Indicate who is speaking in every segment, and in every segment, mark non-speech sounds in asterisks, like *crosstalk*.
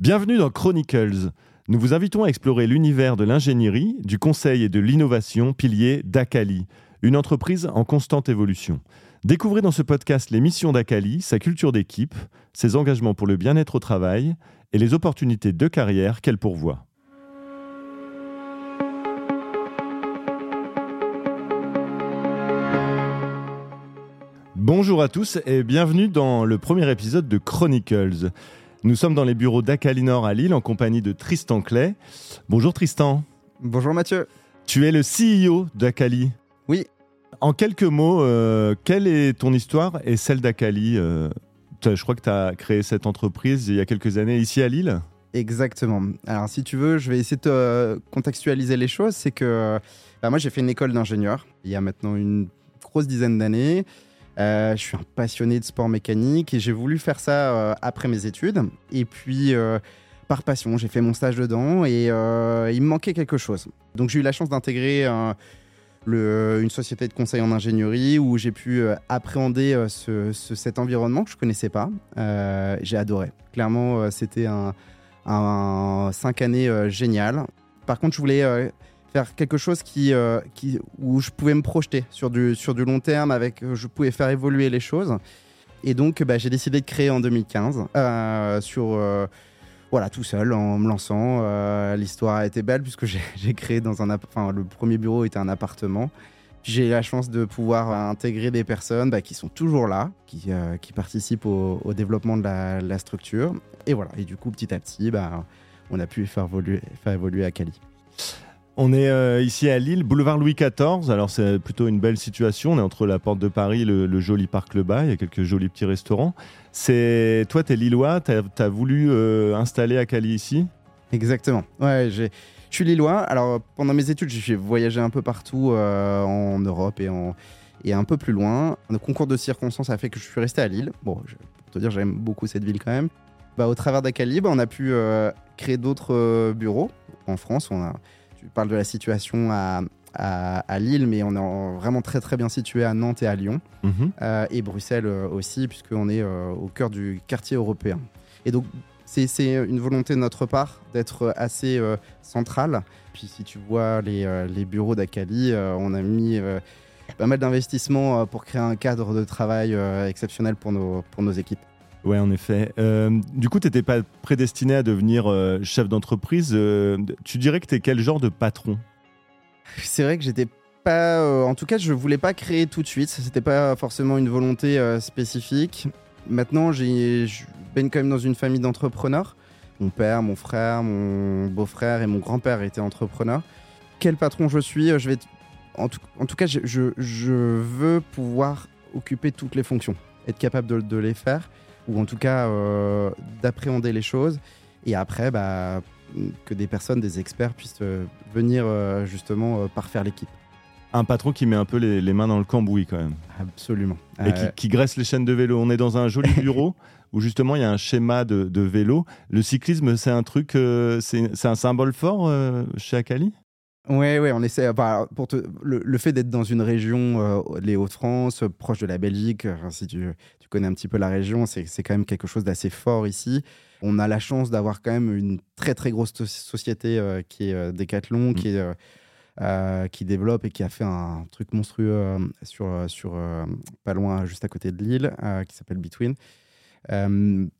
Speaker 1: Bienvenue dans Chronicles. Nous vous invitons à explorer l'univers de l'ingénierie, du conseil et de l'innovation, pilier d'Akali, une entreprise en constante évolution. Découvrez dans ce podcast les missions d'Akali, sa culture d'équipe, ses engagements pour le bien-être au travail et les opportunités de carrière qu'elle pourvoit. Bonjour à tous et bienvenue dans le premier épisode de Chronicles. Nous sommes dans les bureaux d'Acalinor à Lille en compagnie de Tristan Clay. Bonjour Tristan.
Speaker 2: Bonjour Mathieu.
Speaker 1: Tu es le CEO d'Acali.
Speaker 2: Oui.
Speaker 1: En quelques mots, euh, quelle est ton histoire et celle d'Acali euh, Je crois que tu as créé cette entreprise il y a quelques années ici à Lille.
Speaker 2: Exactement. Alors si tu veux, je vais essayer de te contextualiser les choses. C'est que bah, moi j'ai fait une école d'ingénieur il y a maintenant une grosse dizaine d'années. Euh, je suis un passionné de sport mécanique et j'ai voulu faire ça euh, après mes études. Et puis, euh, par passion, j'ai fait mon stage dedans et il me manquait quelque chose. Donc, j'ai eu la chance d'intégrer une société de conseil en ingénierie où j'ai pu appréhender cet environnement que je connaissais pas. j'ai adoré. Clairement, c'était un, cinq années génial. Par contre, je voulais faire quelque chose qui, euh, qui, où je pouvais me projeter sur du, sur du long terme, avec, je pouvais faire évoluer les choses. Et donc, bah, j'ai décidé de créer en 2015, euh, sur, euh, voilà, tout seul, en me lançant. L'histoire a été belle puisque *laughs* j'ai créé dans un, enfin, le premier bureau était un appartement. J'ai la chance de pouvoir intégrer des personnes bah, qui sont toujours là, qui, qui participent au, au développement de la, la, structure. Et voilà. Et du coup, petit à petit, bah, on a pu faire évoluer, faire évoluer Akali.
Speaker 1: On est euh, ici à Lille, boulevard Louis XIV. Alors c'est plutôt une belle situation. On est entre la porte de Paris, le, le joli parc Le Bas. Il y a quelques jolis petits restaurants. C'est toi, tu es lillois. Tu as, voulu euh, installer à Cali ici?
Speaker 2: Exactement. Ouais, je suis lillois. Alors pendant mes études, j'ai voyagé un peu partout euh, en Europe et, un peu plus loin. Le concours de circonstances a fait que je suis resté à Lille. Bon, pour te dire, j'aime beaucoup cette ville quand même. Bah, au travers d'Acali, on a pu créer d'autres bureaux en France. On a tu parles de la situation à, à, Lille, mais on est vraiment très très bien situé à Nantes et à Lyon, mhm. euh, et Bruxelles euh, aussi, puisqu'on est euh, au cœur du quartier européen. Et donc, c'est une volonté de notre part d'être assez central. Puis si tu vois les, les bureaux d'Akali, on a mis pas mal d'investissements pour créer un cadre de travail exceptionnel pour nos, pour nos équipes.
Speaker 1: Ouais, en effet. Euh, du coup, tu n'étais pas prédestiné à devenir euh, chef d'entreprise. Euh, tu dirais que tu es quel genre de patron?
Speaker 2: C'est vrai que j'étais pas. en tout cas, je voulais pas créer tout de suite. C'était pas forcément une volonté spécifique. Maintenant, je baigne quand même dans une famille d'entrepreneurs. Mon père, mon frère, mon beau-frère et mon grand-père étaient entrepreneurs. Quel patron je suis Je vais. En tout, en tout cas, je, je, veux pouvoir occuper toutes les fonctions, être capable de, de les faire ou en tout cas euh, d'appréhender les choses. Et après, bah, que des personnes, des experts puissent euh, venir euh, justement parfaire l'équipe.
Speaker 1: Un patron qui met un peu les, mains dans le cambouis quand même.
Speaker 2: Absolument.
Speaker 1: Et qui, graisse les chaînes de vélo. On est dans un joli *laughs* bureau où justement il y a un schéma de, vélo. Le cyclisme, c'est un truc, c'est un symbole fort chez Akali?
Speaker 2: Oui, ouais, on essaie. Bah, pour le, fait d'être dans une région, les Hauts-de-France, proche de la Belgique, si tu, connais un petit peu la région, c'est quand même quelque chose d'assez fort ici. On a la chance d'avoir quand même une très très grosse société euh, qui est euh, Decathlon, mm. qui, est, euh, qui développe et qui a fait un truc monstrueux sur, sur pas loin, juste à côté de Lille, qui s'appelle Between.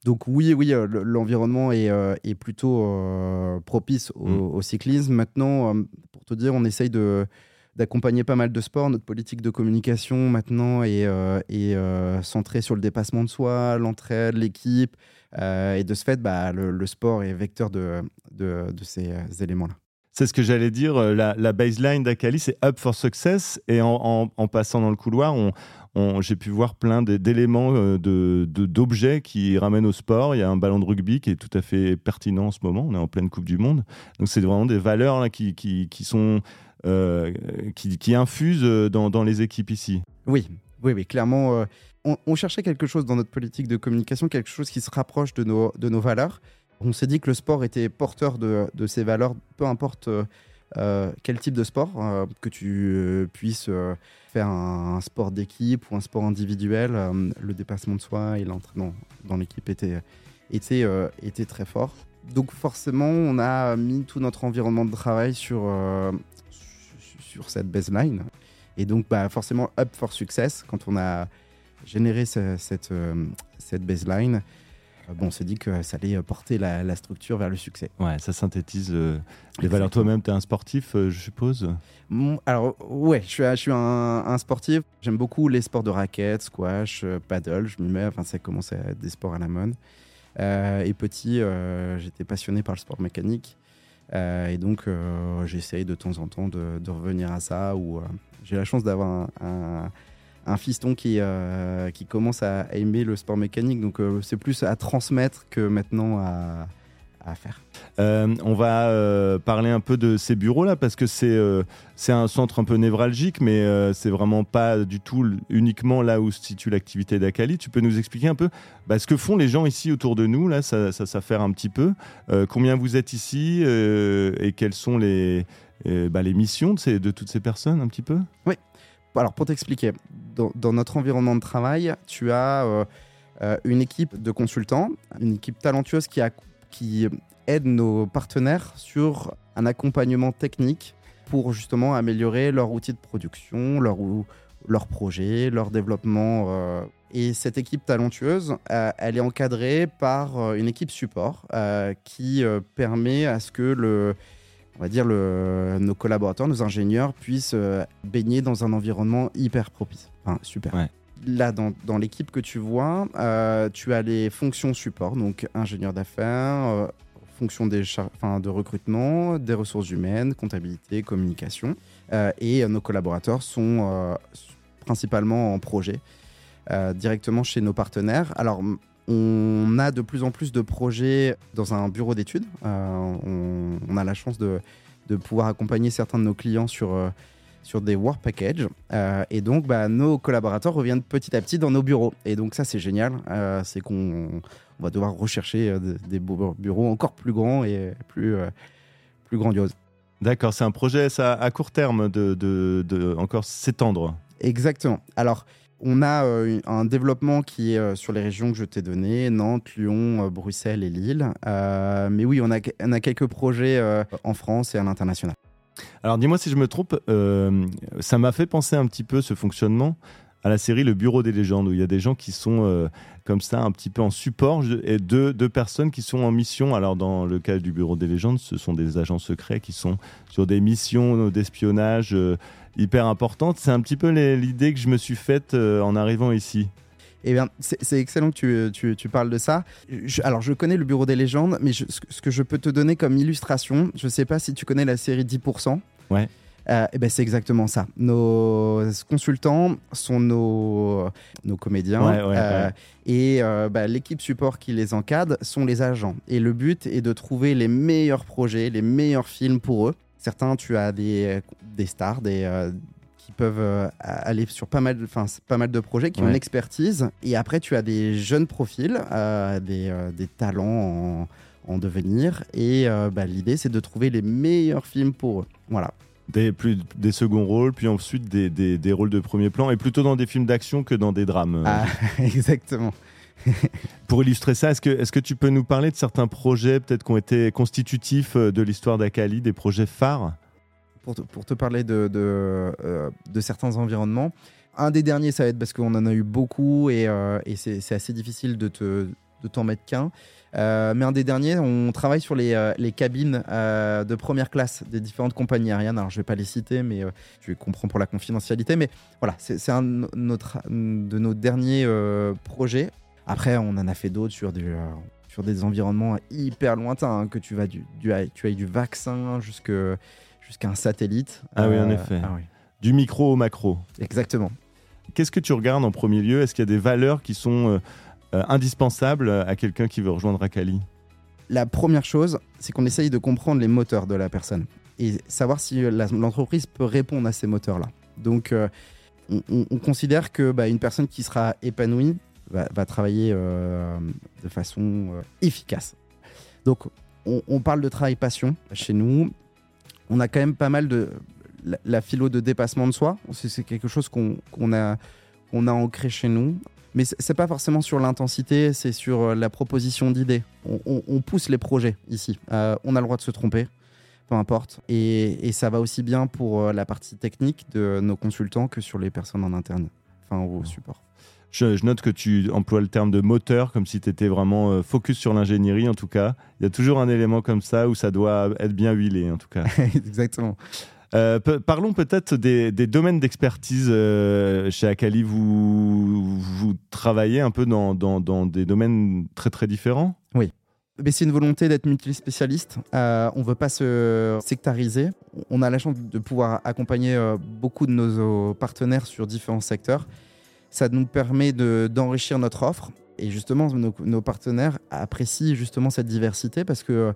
Speaker 2: donc oui, oui, l'environnement est, est, plutôt propice au, mm. au, cyclisme. Maintenant, dire, on essaye d'accompagner pas mal de sports. Notre politique de communication maintenant est, euh, euh, centrée sur le dépassement de soi, l'entraide, l'équipe. Euh, et de ce fait, bah, le, sport est vecteur de, de, ces éléments-là.
Speaker 1: C'est ce que j'allais dire. La, baseline d'Akali, c'est Up for Success. Et en, passant dans le couloir, on, j'ai pu voir plein d'éléments, d'objets de, d'objets qui ramènent au sport. Il y a un ballon de rugby qui est tout à fait pertinent en ce moment. On est en pleine Coupe du Monde. Donc, c'est vraiment des valeurs qui, qui, sont euh, qui, qui infuse dans, les équipes ici.
Speaker 2: Oui, oui, oui, clairement. Euh, on, cherchait quelque chose dans notre politique de communication, quelque chose qui se rapproche de nos, de nos valeurs. On s'est dit que le sport était porteur de, ces valeurs, peu importe euh, quel type de sport, que tu puisses faire un, sport d'équipe ou un sport individuel, le dépassement de soi et l'entraînement dans l'équipe était, était, était très fort. Donc forcément, on a mis tout notre environnement de travail sur, sur cette baseline. Et donc, bah, forcément, up for success, quand on a généré cette, cette baseline, euh, bon, on s'est dit que ça allait porter la, structure vers le succès.
Speaker 1: Ouais, ça synthétise euh, les valeurs. Toi-même, tu es un sportif, euh, je suppose?
Speaker 2: Alors, ouais, je suis, je suis un, sportif. J'aime beaucoup les sports de raquettes, squash, paddle. Je m'y mets, enfin, ça commence à être des sports à la mode. et petit, j'étais passionné par le sport mécanique. et donc, j'essaye de temps en temps de, revenir à ça. Ou j'ai la chance d'avoir un un fiston qui, euh, qui commence à aimer le sport mécanique. Donc euh, c'est plus à transmettre que maintenant à, à faire.
Speaker 1: Euh, on va parler un peu de ces bureaux-là parce que c'est c'est un centre un peu névralgique, mais c'est vraiment pas du tout uniquement là où se situe l'activité d'Akali. Tu peux nous expliquer un peu bah, ce que font les gens ici autour de nous Là, ça, ça s'affaire un petit peu. combien vous êtes ici et quelles sont les, bah, les missions de, ces, de toutes ces personnes un petit peu?
Speaker 2: Oui. Alors pour t'expliquer, dans, notre environnement de travail, tu as euh, euh, une équipe de consultants, une équipe talentueuse qui, aide nos partenaires sur un accompagnement technique pour justement améliorer leur outil de production, leur, leur projet, leur développement. Euh. Et cette équipe talentueuse, elle est encadrée par une équipe support qui permet à ce que le, on va dire, le, nos collaborateurs, nos ingénieurs puissent euh, baigner dans un environnement hyper propice. Enfin, super. Là, dans, dans l'équipe que tu vois, euh, tu as les fonctions support, donc ingénieur d'affaires, euh, fonction des de recrutement, des ressources humaines, comptabilité, communication. et nos collaborateurs sont principalement en projet, directement chez nos partenaires. Alors, on a de plus en plus de projets dans un bureau d'études. Euh, on, a la chance de, pouvoir accompagner certains de nos clients sur, euh, sur des work packages. Euh, et donc, bah, nos collaborateurs reviennent petit à petit dans nos bureaux. Et donc, ça, c'est génial. c'est qu'on va devoir rechercher des bureaux encore plus grands et plus, plus grandioses.
Speaker 1: D'accord, c'est un projet ça, à court terme de, de, de encore s'étendre.
Speaker 2: Exactement. Alors, on a euh, un développement qui est euh, sur les régions que je t'ai données, Nantes, Lyon, euh, Bruxelles et Lille. mais oui, on a, a quelques projets en France et à l'international.
Speaker 1: Alors dis-moi si je me trompe, ça m'a fait penser un petit peu ce fonctionnement à la série Le Bureau des légendes, où il y a des gens qui sont comme ça un petit peu en support et deux, deux, personnes qui sont en mission. Alors dans le cas du Bureau des légendes, ce sont des agents secrets qui sont sur des missions d'espionnage hyper importante. C'est un petit peu l'idée que je me suis faite euh, en arrivant ici.
Speaker 2: Eh bien, c'est excellent que tu, tu, parles de ça. alors, je connais le Bureau des légendes, mais ce que je peux te donner comme illustration, je ne sais pas si tu connais la série 10%.
Speaker 1: Ouais.
Speaker 2: Euh, eh ben, c'est exactement ça. Nos consultants sont nos, nos comédiens euh, et bah, l'équipe support qui les encadre sont les agents. Et le but est de trouver les meilleurs projets, les meilleurs films pour eux. Certains, tu as des, des stars, des, euh, qui peuvent euh, aller sur pas mal, de, pas mal de projets, qui ont une expertise. Et après, tu as des jeunes profils, euh, des, des, talents en, en, devenir. Et bah, l'idée, c'est de trouver les meilleurs films pour eux. Voilà.
Speaker 1: Des, plus, des seconds rôles, puis ensuite des, des, des rôles de premier plan, et plutôt dans des films d'action que dans des drames.
Speaker 2: Ah, *laughs* exactement. *laughs*
Speaker 1: Pour illustrer ça, est-ce que, est que tu peux nous parler de certains projets peut-être qui ont été constitutifs euh, de l'histoire d'Akali, des projets phares?
Speaker 2: Pour te, pour te, parler de, de, euh, de, certains environnements, un des derniers, ça va être parce qu'on en a eu beaucoup et, euh, et c'est assez difficile de te de t'en mettre qu'un. mais un des derniers, on travaille sur les, les cabines de première classe des différentes compagnies aériennes. Alors, je ne vais pas les citer, mais tu comprends pour la confidentialité. Mais voilà, c'est un notre, de nos derniers projets. Après, on en a fait d'autres sur, euh, sur des environnements hyper lointains, hein, que tu vas du, du, tu as du vaccin jusqu'à un satellite.
Speaker 1: Ah oui, en euh, effet. Ah du micro au macro.
Speaker 2: Exactement.
Speaker 1: Qu'est-ce que tu regardes en premier lieu? Est-ce qu'il y a des valeurs qui sont euh, indispensables à quelqu'un qui veut rejoindre Akali
Speaker 2: La première chose, c'est qu'on essaye de comprendre les moteurs de la personne et savoir si l'entreprise peut répondre à ces moteurs-là. Donc, on, considère que bah, une personne qui sera épanouie, va, travailler euh, de façon euh, efficace. Donc, on, parle de travail passion chez nous. On a quand même pas mal de la, philo de dépassement de soi. C'est quelque chose qu'on a, on a ancré chez nous. Mais c'est pas forcément sur l'intensité, c'est sur la proposition d'idées. On, pousse les projets ici. on a le droit de se tromper peu importe. Et, ça va aussi bien pour la partie technique de nos consultants que sur les personnes en interne, enfin au support.
Speaker 1: Je, note que tu emploies le terme de moteur comme si tu étais vraiment euh, focus sur l'ingénierie en tout cas. Il y a toujours un élément comme ça où ça doit être bien huilé en tout cas. *laughs*
Speaker 2: Exactement.
Speaker 1: Euh, parlons peut-être des, domaines d'expertise euh, chez Akali. Vous, travaillez un peu dans, des domaines très très différents?
Speaker 2: Oui. Mais c'est une volonté d'être multispécialiste. on ne veut pas se sectariser. On a la chance de pouvoir accompagner beaucoup de nos partenaires sur différents secteurs ça nous permet d'enrichir notre offre. Et justement, nos, partenaires apprécient justement cette diversité parce que euh,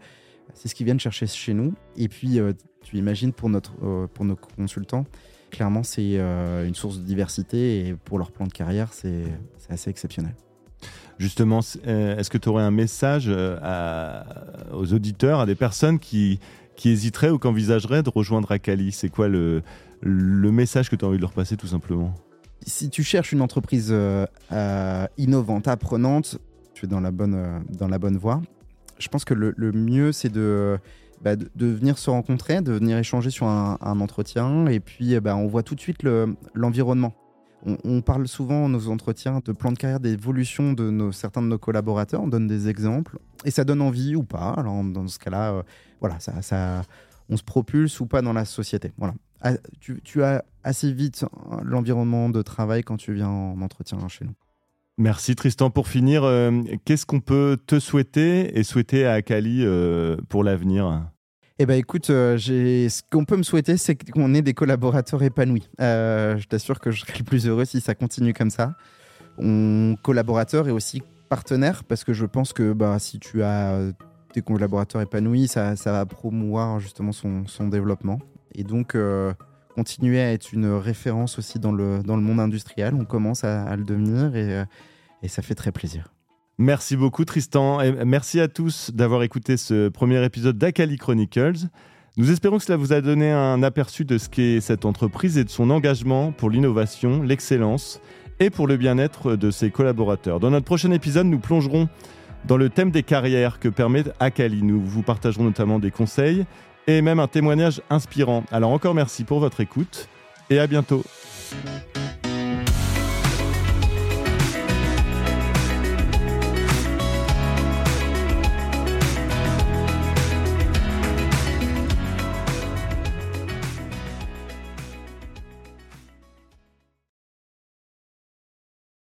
Speaker 2: c'est ce qu'ils viennent chercher chez nous. Et puis, euh, tu imagines pour, notre, euh, pour nos consultants, clairement, c'est une source de diversité et pour leur plan de carrière, c'est assez exceptionnel.
Speaker 1: Justement, est-ce que tu aurais un message aux auditeurs, à des personnes qui, qui hésiteraient ou qui envisageraient de rejoindre Akali? C'est quoi le, le message que tu as envie de leur passer tout simplement?
Speaker 2: Si tu cherches une entreprise euh, euh, innovante, apprenante, tu es dans la bonne, euh, dans la bonne voie. Je pense que le, mieux, c'est bah, de, de, venir se rencontrer, de venir échanger sur un, entretien. Et puis, bah, on voit tout de suite l'environnement. on, parle souvent nos entretiens de plan de carrière, d'évolution de nos, certains de nos collaborateurs. On donne des exemples. Et ça donne envie ou pas. Alors, dans ce cas-là, voilà, ça, ça, on se propulse ou pas dans la société. Voilà. Ah, tu, as assez vite l'environnement de travail quand tu viens en entretien chez nous.
Speaker 1: Merci Tristan. Pour finir, euh, qu'est-ce qu'on peut te souhaiter et souhaiter à Akali euh, pour l'avenir?
Speaker 2: Eh ben écoute, euh, ce qu'on peut me souhaiter, c'est qu'on ait des collaborateurs épanouis. je t'assure que je serai le plus heureux si ça continue comme ça. On collaborateur et aussi partenaire, parce que je pense que bah, si tu as des collaborateurs épanouis, ça, va promouvoir justement son développement et donc continuer à être une référence aussi dans le, dans le monde industriel. On commence à, le devenir et, euh, et ça fait très plaisir.
Speaker 1: Merci beaucoup Tristan et merci à tous d'avoir écouté ce premier épisode d'Akali Chronicles. Nous espérons que cela vous a donné un aperçu de ce qu'est cette entreprise et de son engagement pour l'innovation, l'excellence et pour le bien-être de ses collaborateurs. Dans notre prochain épisode, nous plongerons dans le thème des carrières que permet Akali. Nous vous partagerons notamment des conseils et même un témoignage inspirant. Alors encore merci pour votre écoute et à bientôt.